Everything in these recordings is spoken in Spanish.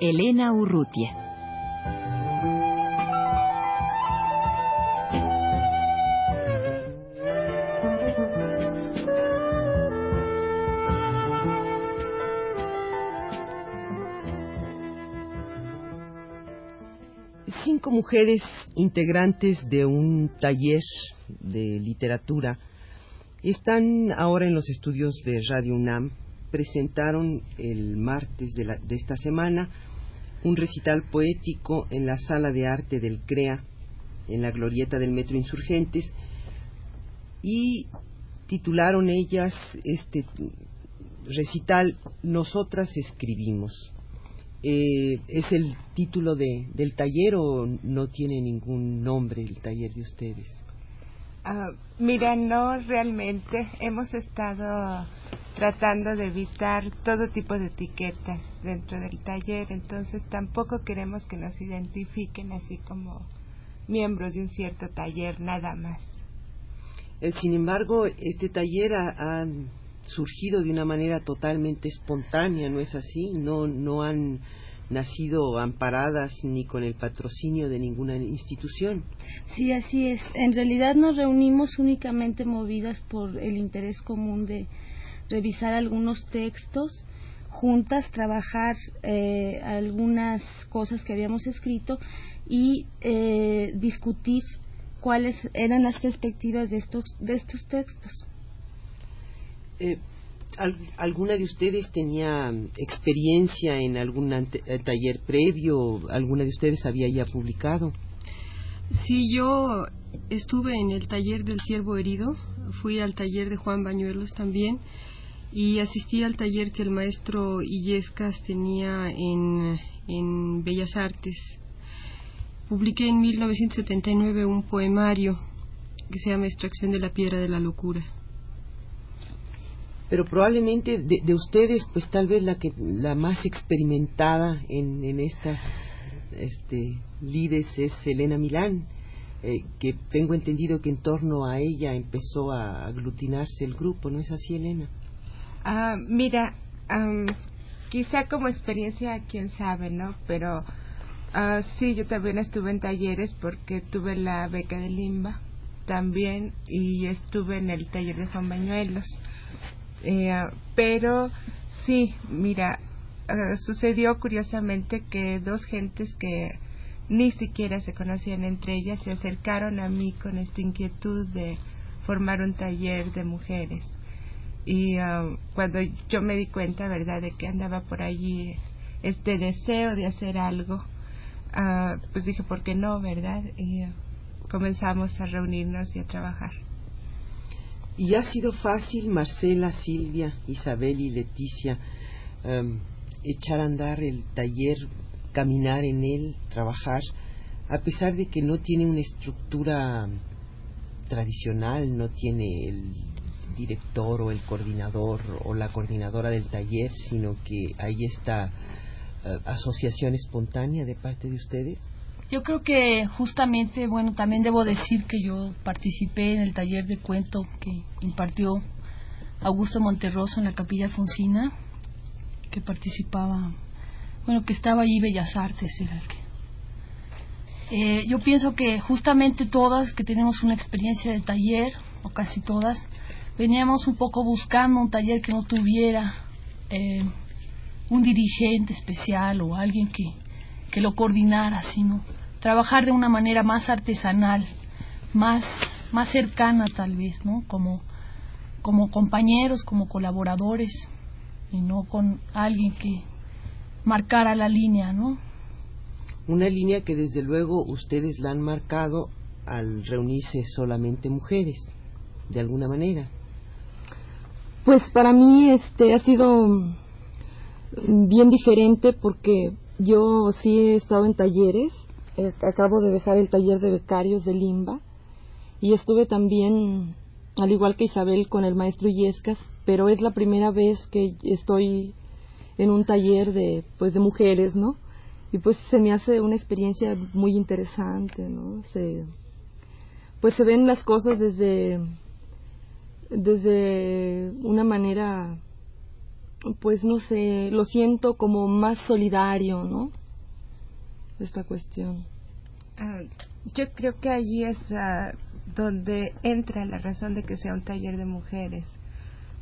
Elena Urrutia. Cinco mujeres integrantes de un taller de literatura están ahora en los estudios de Radio UNAM. Presentaron el martes de, la- de esta semana un recital poético en la sala de arte del CREA, en la glorieta del Metro Insurgentes, y titularon ellas este recital Nosotras escribimos. Eh, ¿Es el título de, del taller o no tiene ningún nombre el taller de ustedes? Ah, mira, no realmente. Hemos estado tratando de evitar todo tipo de etiquetas dentro del taller, entonces tampoco queremos que nos identifiquen así como miembros de un cierto taller, nada más. Eh, sin embargo, este taller ha, ha surgido de una manera totalmente espontánea, ¿no es así? No, no han nacido amparadas ni con el patrocinio de ninguna institución. Sí, así es. En realidad nos reunimos únicamente movidas por el interés común de revisar algunos textos, juntas trabajar eh, algunas cosas que habíamos escrito y eh, discutir cuáles eran las perspectivas de estos, de estos textos. Eh, ¿al- ¿Alguna de ustedes tenía mm, experiencia en algún ante- eh, taller previo? ¿Alguna de ustedes había ya publicado? Sí, yo estuve en el taller del Ciervo Herido, fui al taller de Juan Bañuelos también y asistí al taller que el maestro Illescas tenía en, en Bellas Artes. Publiqué en 1979 un poemario que se llama Extracción de la Piedra de la Locura. Pero probablemente de, de ustedes, pues tal vez la que la más experimentada en, en estas este, lides es Elena Milán, eh, que tengo entendido que en torno a ella empezó a aglutinarse el grupo, ¿no es así, Elena? Ah, mira, quizá como experiencia, quién sabe, ¿no? Pero ah, sí, yo también estuve en talleres porque tuve la beca de Limba también y estuve en el taller de Juan Bañuelos. Eh, ah, pero sí, mira, sucedió curiosamente que dos gentes que ni siquiera se conocían entre ellas se acercaron a mí con esta inquietud de formar un taller de mujeres y ah, cuando yo me di cuenta, ¿verdad?, de que andaba por allí este deseo de hacer algo, ah, pues dije, ¿por qué no, verdad? Y comenzamos a reunirnos y a trabajar. Y ha sido fácil, Marcela, Silvia, Isabel y Leticia, em, echar a andar el taller, caminar en él, trabajar, a pesar de que no tiene una estructura tradicional, no tiene el director o el coordinador o la coordinadora del taller, sino que hay esta eh, asociación espontánea de parte de ustedes. Yo creo que justamente, bueno, también debo decir que yo participé en el taller de cuento que impartió Augusto Monterroso en la Capilla Fonsina, que participaba, bueno, que estaba allí Bellas Artes, era el que. Eh, yo pienso que justamente todas que tenemos una experiencia de taller, o casi todas, veníamos un poco buscando un taller que no tuviera eh, un dirigente especial o alguien que, que lo coordinara, sino trabajar de una manera más artesanal, más, más cercana tal vez, ¿no? Como, como compañeros, como colaboradores, y no con alguien que marcara la línea, ¿no? Una línea que desde luego ustedes la han marcado al reunirse solamente mujeres, de alguna manera. Pues para mí este ha sido bien diferente porque yo sí he estado en talleres, eh, acabo de dejar el taller de becarios de Limba y estuve también, al igual que Isabel, con el maestro Yescas, pero es la primera vez que estoy en un taller de, pues, de mujeres, ¿no? Y pues se me hace una experiencia muy interesante, ¿no? Se, pues se ven las cosas desde, desde una manera pues no sé, lo siento como más solidario, ¿no? Esta cuestión. Ah, yo creo que allí es ah, donde entra la razón de que sea un taller de mujeres.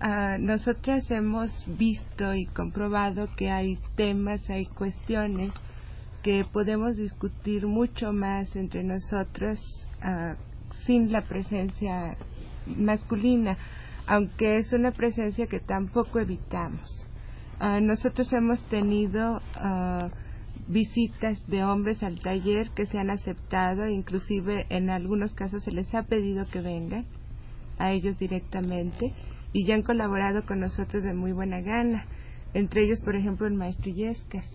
Uh, nosotras hemos visto y comprobado que hay temas, hay cuestiones que podemos discutir mucho más entre nosotros sin la presencia masculina aunque es una presencia que tampoco evitamos. Ah, nosotros hemos tenido ah, visitas de hombres al taller que se han aceptado, inclusive en algunos casos se les ha pedido que vengan a ellos directamente y ya han colaborado con nosotros de muy buena gana, entre ellos, por ejemplo, el maestro Yescas.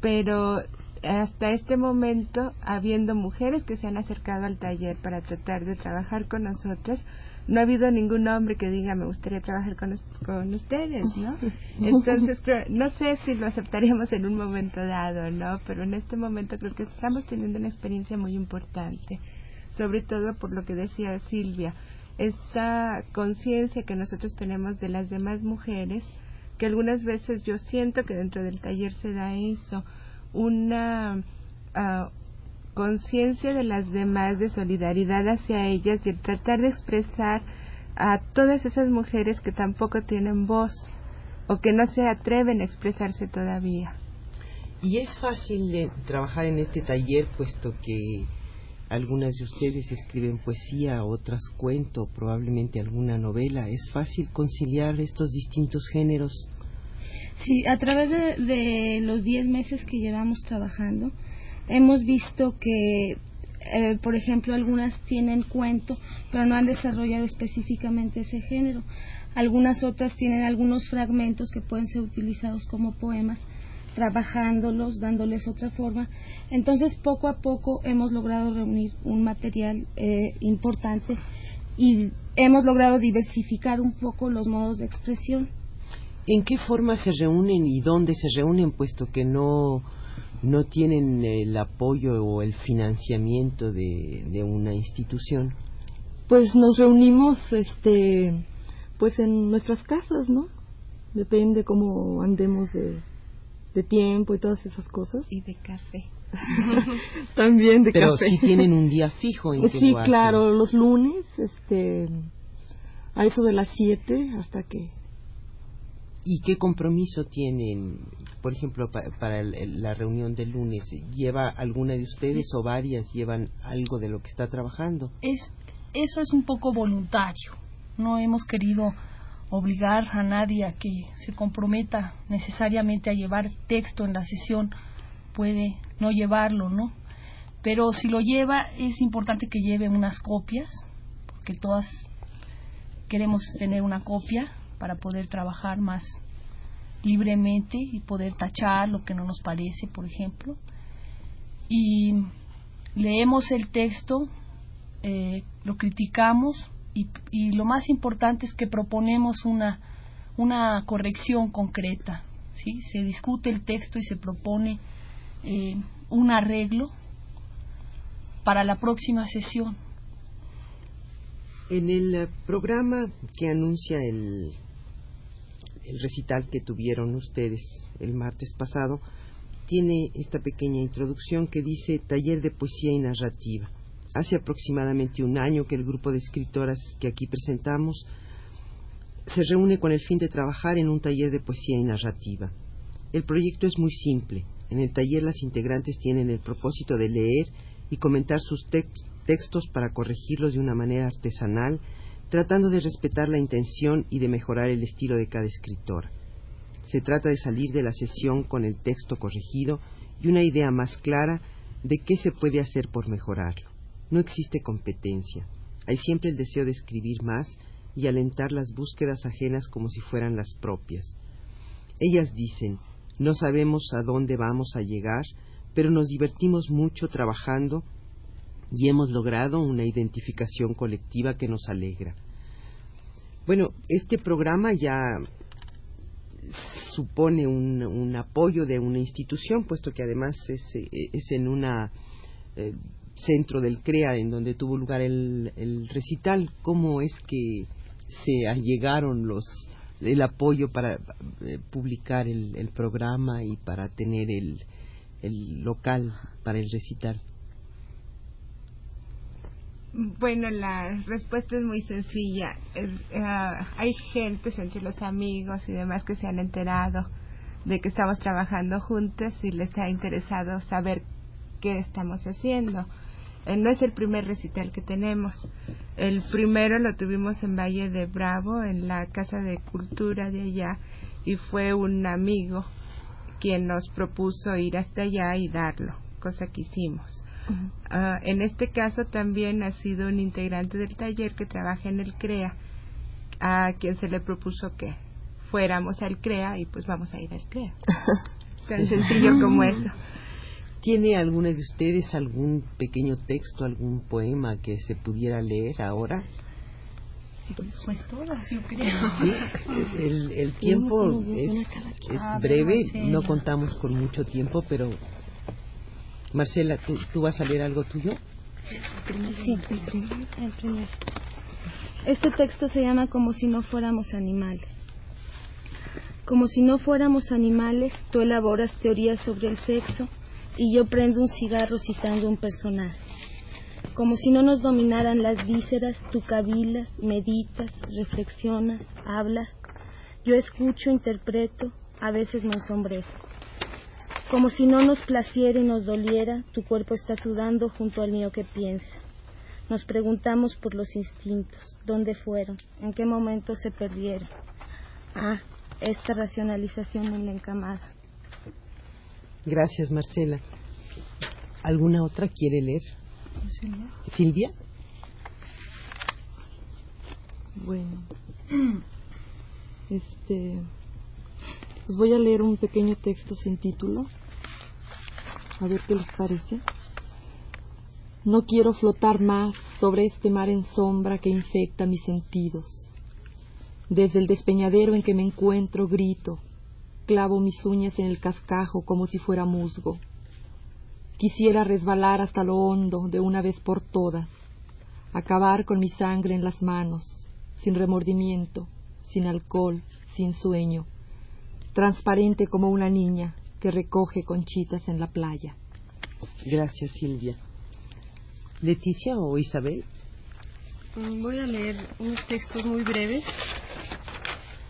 Pero hasta este momento, habiendo mujeres que se han acercado al taller para tratar de trabajar con nosotros, no ha habido ningún hombre que diga me gustaría trabajar con, con ustedes, ¿no? Entonces, no sé si lo aceptaríamos en un momento dado, ¿no? Pero en este momento creo que estamos teniendo una experiencia muy importante, sobre todo por lo que decía Silvia, esta conciencia que nosotros tenemos de las demás mujeres, que algunas veces yo siento que dentro del taller se da eso, una uh, conciencia de las demás, de solidaridad hacia ellas y tratar de expresar a todas esas mujeres que tampoco tienen voz o que no se atreven a expresarse todavía. Y es fácil de trabajar en este taller puesto que algunas de ustedes escriben poesía, otras cuento, probablemente alguna novela. ¿Es fácil conciliar estos distintos géneros? Sí, a través de, los diez meses que llevamos trabajando, hemos visto que, eh, por ejemplo, algunas tienen cuento, pero no han desarrollado específicamente ese género. Algunas otras tienen algunos fragmentos que pueden ser utilizados como poemas, trabajándolos, dándoles otra forma. Entonces, poco a poco hemos logrado reunir un material eh, importante y hemos logrado diversificar un poco los modos de expresión. ¿En qué forma se reúnen y dónde se reúnen, puesto que no no tienen el apoyo o el financiamiento de, de una institución? Pues nos reunimos, este, pues en nuestras casas, ¿no? Depende cómo andemos de, de tiempo y todas esas cosas. Y de café. También de Pero café. Pero sí tienen un día fijo en Sí, claro, los lunes, este, a eso de las 7 hasta que ¿Y qué compromiso tienen, por ejemplo, para la reunión del lunes? ¿Lleva alguna de ustedes o varias llevan algo de lo que está trabajando? Es, eso es un poco voluntario. No hemos querido obligar a nadie a que se comprometa necesariamente a llevar texto en la sesión. Puede no llevarlo, ¿no? Pero si lo lleva, es importante que lleve unas copias, porque todas queremos tener una copia para poder trabajar más libremente y poder tachar lo que no nos parece, por ejemplo. Y leemos el texto, eh, lo criticamos y, y, lo más importante es que proponemos una, una corrección concreta. ¿sí? Se discute el texto y se propone eh, un arreglo para la próxima sesión. En el programa que anuncia el el recital que tuvieron ustedes el martes pasado, tiene esta pequeña introducción que dice Taller de Poesía y Narrativa. Hace aproximadamente un año que el grupo de escritoras que aquí presentamos se reúne con el fin de trabajar en un taller de poesía y narrativa. El proyecto es muy simple. En el taller las integrantes tienen el propósito de leer y comentar sus textos para corregirlos de una manera artesanal tratando de respetar la intención y de mejorar el estilo de cada escritor. Se trata de salir de la sesión con el texto corregido y una idea más clara de qué se puede hacer por mejorarlo. No existe competencia. Hay siempre el deseo de escribir más y alentar las búsquedas ajenas como si fueran las propias. Ellas dicen, no sabemos a dónde vamos a llegar, pero nos divertimos mucho trabajando y hemos logrado una identificación colectiva que nos alegra. Bueno, este programa ya supone un, apoyo de una institución, puesto que además es, es en un eh, centro del CREA en donde tuvo lugar el, recital. ¿Cómo es que se allegaron los el apoyo para eh, publicar el, el, programa y para tener el, el local para el recital? Bueno, la respuesta es muy sencilla. Eh, hay gentes entre los amigos y demás que se han enterado de que estamos trabajando juntos y les ha interesado saber qué estamos haciendo. Eh, no es el primer recital que tenemos. El primero lo tuvimos en Valle de Bravo, en la Casa de Cultura de allá, y fue un amigo quien nos propuso ir hasta allá y darlo, cosa que hicimos. Ah, en este caso también ha sido un integrante del taller que trabaja en el CREA, a quien se le propuso que fuéramos al CREA y pues vamos a ir al CREA. Tan sencillo como eso. ¿Tiene alguna de ustedes algún pequeño texto, algún poema que se pudiera leer ahora? Pues todas, yo creo. Sí, el, el tiempo es, es breve, no contamos con mucho tiempo, pero Marcela, ¿tú, vas a leer algo tuyo? Sí, el primero. Este texto se llama Como si no fuéramos animales. Como si no fuéramos animales, tú elaboras teorías sobre el sexo y yo prendo un cigarro citando un personaje. Como si no nos dominaran las vísceras, tú cavilas, meditas, reflexionas, hablas. Yo escucho, interpreto, a veces me ensombrezco. Como si no nos placiera y nos doliera, tu cuerpo está sudando junto al mío que piensa. Nos preguntamos por los instintos, dónde fueron, en qué momento se perdieron. Ah, esta racionalización en la encamada. Gracias, Marcela. ¿Alguna otra quiere leer? Silvia. ¿Silvia? Bueno. Este. Les voy a leer un pequeño texto sin título. A ver qué les parece. No quiero flotar más sobre este mar en sombra que infecta mis sentidos. Desde el despeñadero en que me encuentro grito, clavo mis uñas en el cascajo como si fuera musgo. Quisiera resbalar hasta lo hondo de una vez por todas, acabar con mi sangre en las manos, sin remordimiento, sin alcohol, sin sueño, transparente como una niña que recoge conchitas en la playa. Gracias, Silvia. ¿Leticia o Isabel? Mm, voy a leer unos textos muy breves,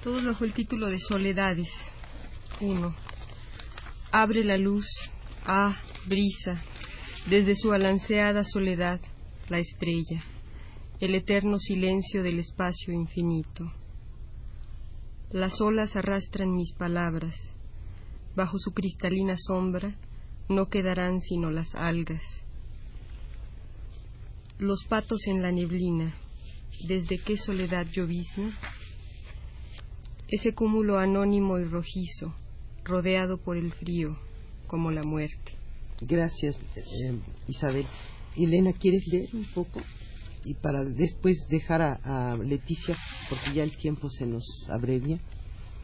todos bajo el título de Soledades. Uno. Abre la luz, ah, brisa, desde su alanceada soledad, la estrella, el eterno silencio del espacio infinito. Las olas arrastran mis palabras, bajo su cristalina sombra no quedarán sino las algas. Los patos en la neblina, desde qué soledad llovizna, ese cúmulo anónimo y rojizo, rodeado por el frío, como la muerte. Gracias, eh, Isabel. Elena, ¿quieres leer un poco? Y para después dejar a, Leticia, porque ya el tiempo se nos abrevia.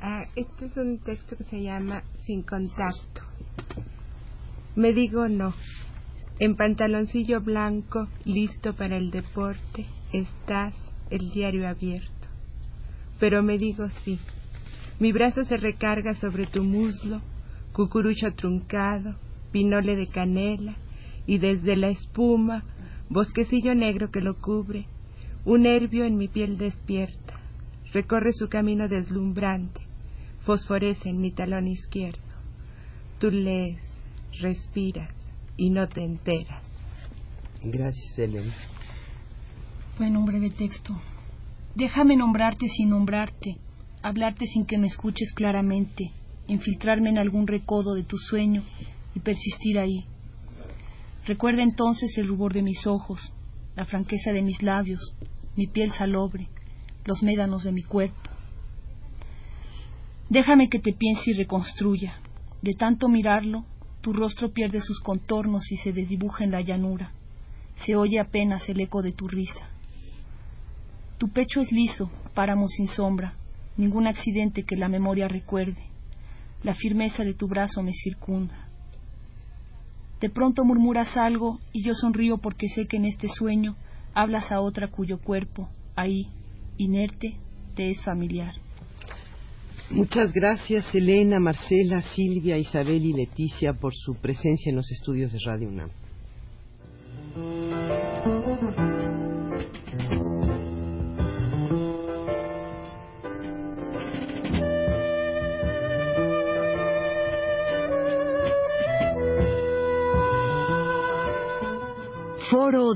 Ah, este es un texto que se llama Sin contacto. Me digo no. En pantaloncillo blanco, listo para el deporte, estás el diario abierto. Pero me digo sí. Mi brazo se recarga sobre tu muslo, cucurucho truncado, pinole de canela, y desde la espuma, bosquecillo negro que lo cubre, un nervio en mi piel despierta, recorre su camino deslumbrante, fosforece en mi talón izquierdo. Tú lees, respiras y no te enteras. Gracias, Elena. Bueno, un breve texto. Déjame nombrarte sin nombrarte, hablarte sin que me escuches claramente, infiltrarme en algún recodo de tu sueño y persistir ahí. Recuerda entonces el rubor de mis ojos, la franqueza de mis labios, mi piel salobre, los médanos de mi cuerpo. Déjame que te piense y reconstruya. De tanto mirarlo, tu rostro pierde sus contornos y se desdibuja en la llanura. Se oye apenas el eco de tu risa. Tu pecho es liso, páramo sin sombra, ningún accidente que la memoria recuerde. La firmeza de tu brazo me circunda. De pronto murmuras algo y yo sonrío porque sé que en este sueño hablas a otra cuyo cuerpo, ahí, inerte, te es familiar. Muchas gracias Elena, Marcela, Silvia, Isabel y Leticia por su presencia en los estudios de Radio UNAM.